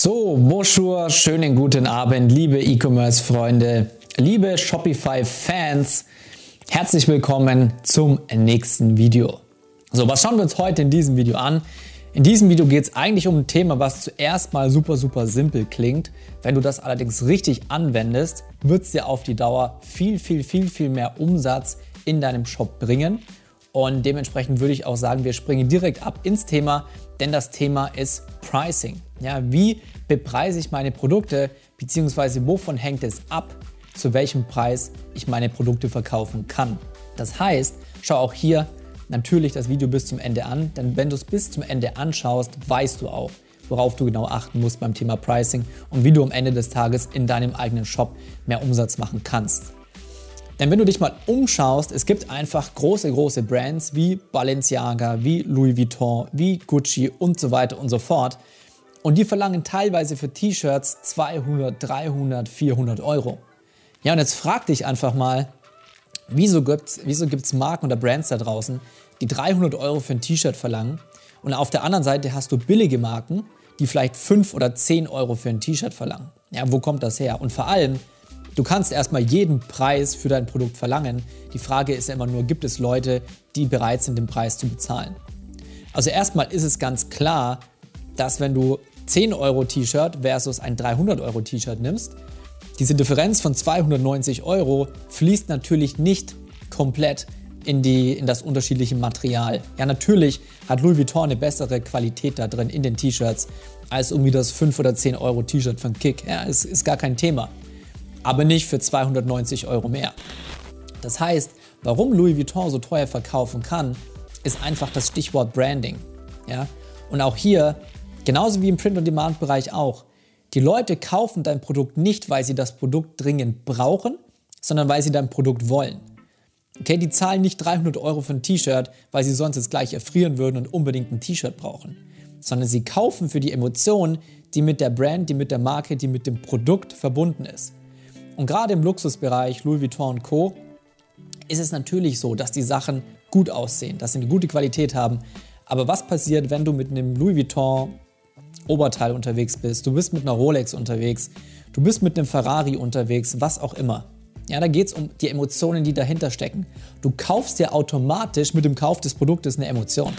So, bonjour, schönen guten Abend, liebe E-Commerce-Freunde, liebe Shopify-Fans. Herzlich willkommen zum nächsten Video. So, was schauen wir uns heute in diesem Video an? In diesem Video geht es eigentlich um ein Thema, was zuerst mal super, super simpel klingt. Wenn du das allerdings richtig anwendest, wird es dir auf die Dauer viel, viel, viel, viel mehr Umsatz in deinem Shop bringen. Und dementsprechend würde ich auch sagen, wir springen direkt ab ins Thema, denn das Thema ist Pricing. Ja, wie bepreise ich meine Produkte, beziehungsweise wovon hängt es ab, zu welchem Preis ich meine Produkte verkaufen kann. Das heißt, schau auch hier natürlich das Video bis zum Ende an, denn wenn du es bis zum Ende anschaust, weißt du auch, worauf du genau achten musst beim Thema Pricing und wie du am Ende des Tages in deinem eigenen Shop mehr Umsatz machen kannst. Denn wenn du dich mal umschaust, es gibt einfach große, große Brands wie Balenciaga, wie Louis Vuitton, wie Gucci und so weiter und so fort. Und die verlangen teilweise für T-Shirts 200, 300, 400 Euro. Ja, und jetzt frag dich einfach mal, wieso gibt es wieso gibt's Marken oder Brands da draußen, die 300 Euro für ein T-Shirt verlangen und auf der anderen Seite hast du billige Marken, die vielleicht 5 oder 10 Euro für ein T-Shirt verlangen. Ja, wo kommt das her? Und vor allem, Du kannst erstmal jeden Preis für dein Produkt verlangen. Die Frage ist ja immer nur, gibt es Leute, die bereit sind, den Preis zu bezahlen? Also erstmal ist es ganz klar, dass wenn du 10 Euro T-Shirt versus ein 300 Euro T-Shirt nimmst, diese Differenz von 290 Euro fließt natürlich nicht komplett in, die, in das unterschiedliche Material. Ja, natürlich hat Louis Vuitton eine bessere Qualität da drin in den T-Shirts als irgendwie das 5 oder 10 Euro T-Shirt von Kick. Ja, ist, ist gar kein Thema aber nicht für 290 Euro mehr. Das heißt, warum Louis Vuitton so teuer verkaufen kann, ist einfach das Stichwort Branding. Ja? Und auch hier, genauso wie im Print-on-Demand-Bereich auch, die Leute kaufen dein Produkt nicht, weil sie das Produkt dringend brauchen, sondern weil sie dein Produkt wollen. Okay, die zahlen nicht 300 Euro für ein T-Shirt, weil sie sonst jetzt gleich erfrieren würden und unbedingt ein T-Shirt brauchen, sondern sie kaufen für die Emotion, die mit der Brand, die mit der Marke, die mit dem Produkt verbunden ist. Und gerade im Luxusbereich, Louis Vuitton und Co., ist es natürlich so, dass die Sachen gut aussehen, dass sie eine gute Qualität haben. Aber was passiert, wenn du mit einem Louis Vuitton Oberteil unterwegs bist, du bist mit einer Rolex unterwegs, du bist mit einem Ferrari unterwegs, was auch immer. Ja, da geht es um die Emotionen, die dahinter stecken. Du kaufst dir automatisch mit dem Kauf des Produktes eine Emotion.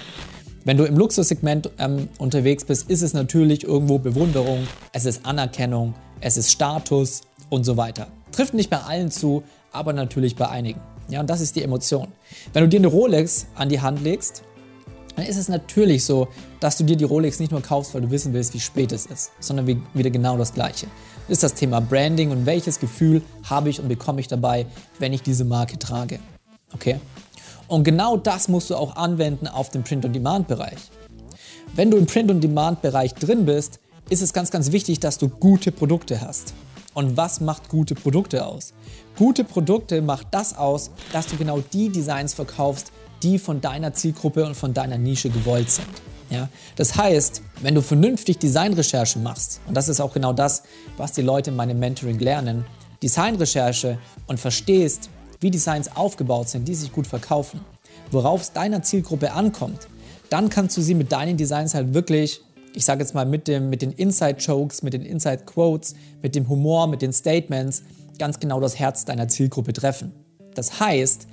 Wenn du im Luxussegment ähm, unterwegs bist, ist es natürlich irgendwo Bewunderung, es ist Anerkennung, es ist Status, und so weiter. Trifft nicht bei allen zu, aber natürlich bei einigen. Ja, und das ist die Emotion. Wenn du dir eine Rolex an die Hand legst, dann ist es natürlich so, dass du dir die Rolex nicht nur kaufst, weil du wissen willst, wie spät es ist, sondern wieder genau das Gleiche. Das ist das Thema Branding und welches Gefühl habe ich und bekomme ich dabei, wenn ich diese Marke trage. Okay? Und genau das musst du auch anwenden auf den Print-on-Demand-Bereich. Wenn du im Print-on-Demand-Bereich drin bist, ist es ganz, ganz wichtig, dass du gute Produkte hast. Und was macht gute Produkte aus? Gute Produkte macht das aus, dass du genau die Designs verkaufst, die von deiner Zielgruppe und von deiner Nische gewollt sind. Ja? Das heißt, wenn du vernünftig Designrecherche machst, und das ist auch genau das, was die Leute in meinem Mentoring lernen, Designrecherche und verstehst, wie Designs aufgebaut sind, die sich gut verkaufen, worauf es deiner Zielgruppe ankommt, dann kannst du sie mit deinen Designs halt wirklich ich sage jetzt mal, mit, dem, mit den Inside-Jokes, mit den Inside-Quotes, mit dem Humor, mit den Statements ganz genau das Herz deiner Zielgruppe treffen. Das heißt,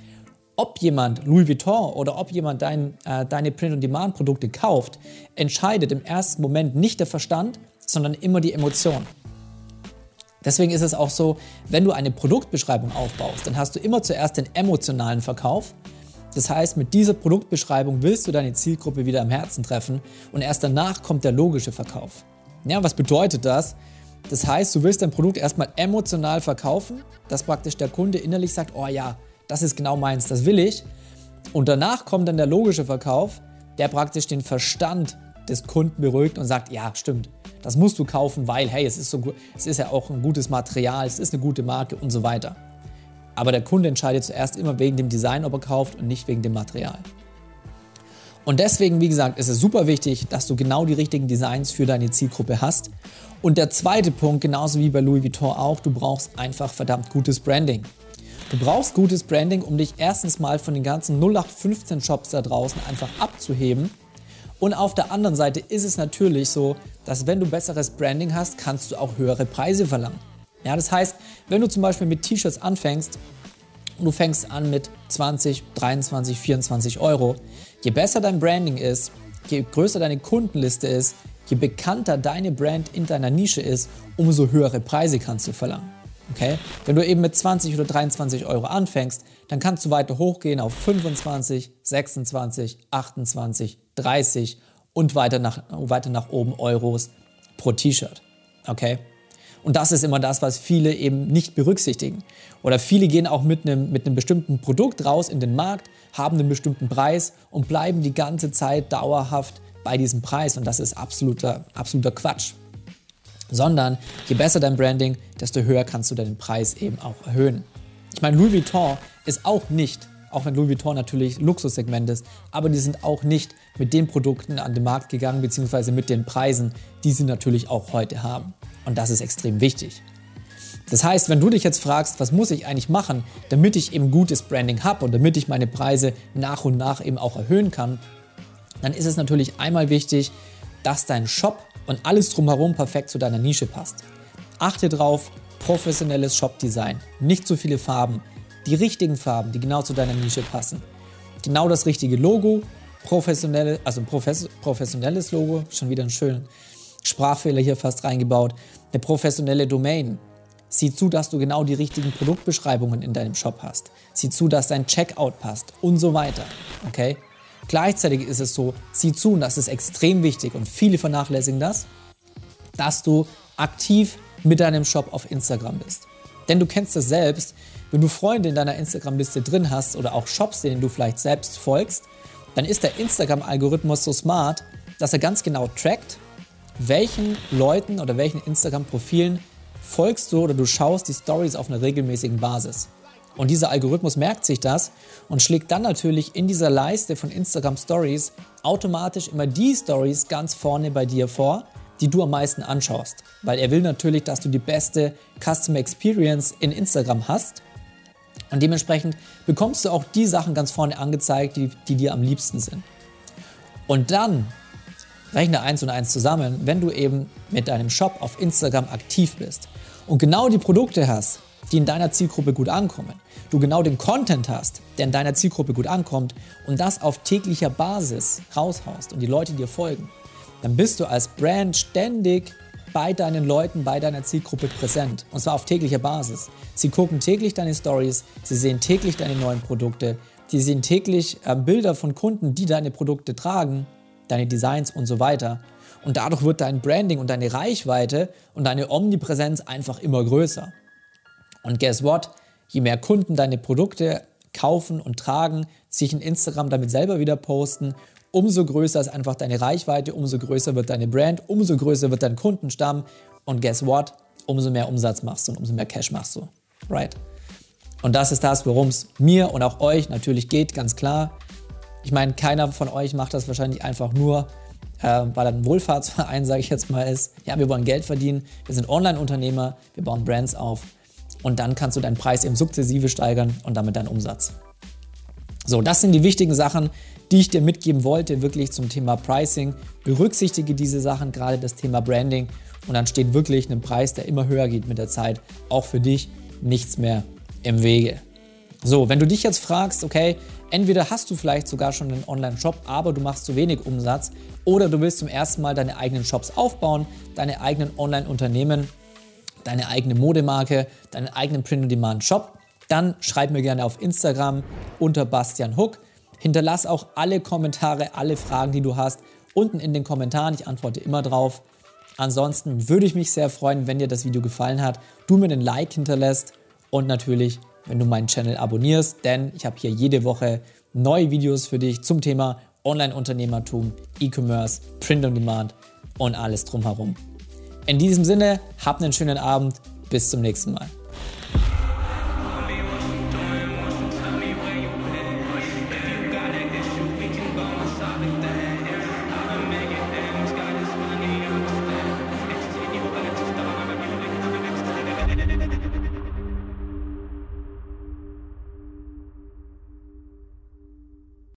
ob jemand Louis Vuitton oder ob jemand dein, äh, deine Print-on-Demand-Produkte kauft, entscheidet im ersten Moment nicht der Verstand, sondern immer die Emotion. Deswegen ist es auch so, wenn du eine Produktbeschreibung aufbaust, dann hast du immer zuerst den emotionalen Verkauf das heißt, mit dieser Produktbeschreibung willst du deine Zielgruppe wieder am Herzen treffen und erst danach kommt der logische Verkauf. Ja, was bedeutet das? Das heißt, du willst dein Produkt erstmal emotional verkaufen, dass praktisch der Kunde innerlich sagt, oh ja, das ist genau meins, das will ich. Und danach kommt dann der logische Verkauf, der praktisch den Verstand des Kunden beruhigt und sagt, ja, stimmt, das musst du kaufen, weil, hey, es ist, so, es ist ja auch ein gutes Material, es ist eine gute Marke und so weiter. Aber der Kunde entscheidet zuerst immer wegen dem Design, ob er kauft und nicht wegen dem Material. Und deswegen, wie gesagt, ist es super wichtig, dass du genau die richtigen Designs für deine Zielgruppe hast. Und der zweite Punkt, genauso wie bei Louis Vuitton auch, du brauchst einfach verdammt gutes Branding. Du brauchst gutes Branding, um dich erstens mal von den ganzen 0815 Shops da draußen einfach abzuheben Und auf der anderen Seite ist es natürlich so, dass wenn du besseres Branding hast, kannst du auch höhere Preise verlangen. Ja, das heißt, wenn du zum Beispiel mit T-Shirts anfängst und du fängst an mit 20, 23, 24 Euro, je besser dein Branding ist, je größer deine Kundenliste ist, je bekannter deine Brand in deiner Nische ist, umso höhere Preise kannst du verlangen. Okay? Wenn du eben mit 20 oder 23 Euro anfängst, dann kannst du weiter hochgehen auf 25, 26, 28, 30 und weiter nach, weiter nach oben Euros pro T-Shirt. Okay? Und das ist immer das, was viele eben nicht berücksichtigen. Oder viele gehen auch mit einem, mit einem bestimmten Produkt raus in den Markt, haben einen bestimmten Preis und bleiben die ganze Zeit dauerhaft bei diesem Preis. Und das ist absoluter, absoluter Quatsch. Sondern je besser dein Branding, desto höher kannst du deinen Preis eben auch erhöhen. Ich meine, Louis Vuitton ist auch nicht, auch wenn Louis Vuitton natürlich Luxussegment ist, aber die sind auch nicht mit den Produkten an den Markt gegangen, beziehungsweise mit den Preisen, die sie natürlich auch heute haben. Und das ist extrem wichtig. Das heißt, wenn du dich jetzt fragst, was muss ich eigentlich machen, damit ich eben gutes Branding habe und damit ich meine Preise nach und nach eben auch erhöhen kann, dann ist es natürlich einmal wichtig, dass dein Shop und alles drumherum perfekt zu deiner Nische passt. Achte drauf, professionelles Shop-Design, nicht zu viele Farben, die richtigen Farben, die genau zu deiner Nische passen. Genau das richtige Logo, professionelle, also ein professionelles Logo, schon wieder ein schöner Sprachfehler hier fast reingebaut, eine professionelle Domain. Sieh zu, dass du genau die richtigen Produktbeschreibungen in deinem Shop hast. Sieh zu, dass dein Checkout passt und so weiter. Okay? Gleichzeitig ist es so, sieh zu, und das ist extrem wichtig und viele vernachlässigen das, dass du aktiv mit deinem Shop auf Instagram bist. Denn du kennst es selbst, wenn du Freunde in deiner Instagram-Liste drin hast oder auch Shops, denen du vielleicht selbst folgst, dann ist der Instagram-Algorithmus so smart, dass er ganz genau trackt, welchen Leuten oder welchen Instagram-Profilen folgst du oder du schaust die Stories auf einer regelmäßigen Basis. Und dieser Algorithmus merkt sich das und schlägt dann natürlich in dieser Leiste von Instagram Stories automatisch immer die Stories ganz vorne bei dir vor, die du am meisten anschaust. Weil er will natürlich, dass du die beste Customer Experience in Instagram hast. Und dementsprechend bekommst du auch die Sachen ganz vorne angezeigt, die, die dir am liebsten sind. Und dann rechne eins und eins zusammen, wenn du eben mit deinem Shop auf Instagram aktiv bist und genau die Produkte hast, die in deiner Zielgruppe gut ankommen, du genau den Content hast, der in deiner Zielgruppe gut ankommt und das auf täglicher Basis raushaust und die Leute dir folgen, dann bist du als Brand ständig bei deinen Leuten, bei deiner Zielgruppe präsent. Und zwar auf täglicher Basis. Sie gucken täglich deine Stories, sie sehen täglich deine neuen Produkte, sie sehen täglich äh, Bilder von Kunden, die deine Produkte tragen, deine Designs und so weiter. Und dadurch wird dein Branding und deine Reichweite und deine Omnipräsenz einfach immer größer. Und guess what? Je mehr Kunden deine Produkte kaufen und tragen, sich in Instagram damit selber wieder posten, umso größer ist einfach deine Reichweite, umso größer wird deine Brand, umso größer wird dein Kundenstamm und guess what? Umso mehr Umsatz machst du und umso mehr Cash machst du. Right? Und das ist das, worum es mir und auch euch natürlich geht, ganz klar. Ich meine, keiner von euch macht das wahrscheinlich einfach nur, äh, weil er ein Wohlfahrtsverein, sage ich jetzt mal, ist. Ja, wir wollen Geld verdienen, wir sind Online-Unternehmer, wir bauen Brands auf und dann kannst du deinen Preis eben sukzessive steigern und damit deinen Umsatz. So, das sind die wichtigen Sachen, die ich dir mitgeben wollte, wirklich zum Thema Pricing. Berücksichtige diese Sachen, gerade das Thema Branding und dann steht wirklich ein Preis, der immer höher geht mit der Zeit, auch für dich nichts mehr im Wege. So, wenn du dich jetzt fragst, okay, entweder hast du vielleicht sogar schon einen Online-Shop, aber du machst zu wenig Umsatz oder du willst zum ersten Mal deine eigenen Shops aufbauen, deine eigenen Online-Unternehmen deine eigene Modemarke, deinen eigenen Print-on-Demand-Shop, dann schreib mir gerne auf Instagram unter Bastian Hook. Hinterlass auch alle Kommentare, alle Fragen, die du hast, unten in den Kommentaren. Ich antworte immer drauf. Ansonsten würde ich mich sehr freuen, wenn dir das Video gefallen hat, du mir den Like hinterlässt und natürlich, wenn du meinen Channel abonnierst, denn ich habe hier jede Woche neue Videos für dich zum Thema Online-Unternehmertum, E-Commerce, Print-on-Demand und alles drumherum. In diesem Sinne, habt einen schönen Abend. Bis zum nächsten Mal.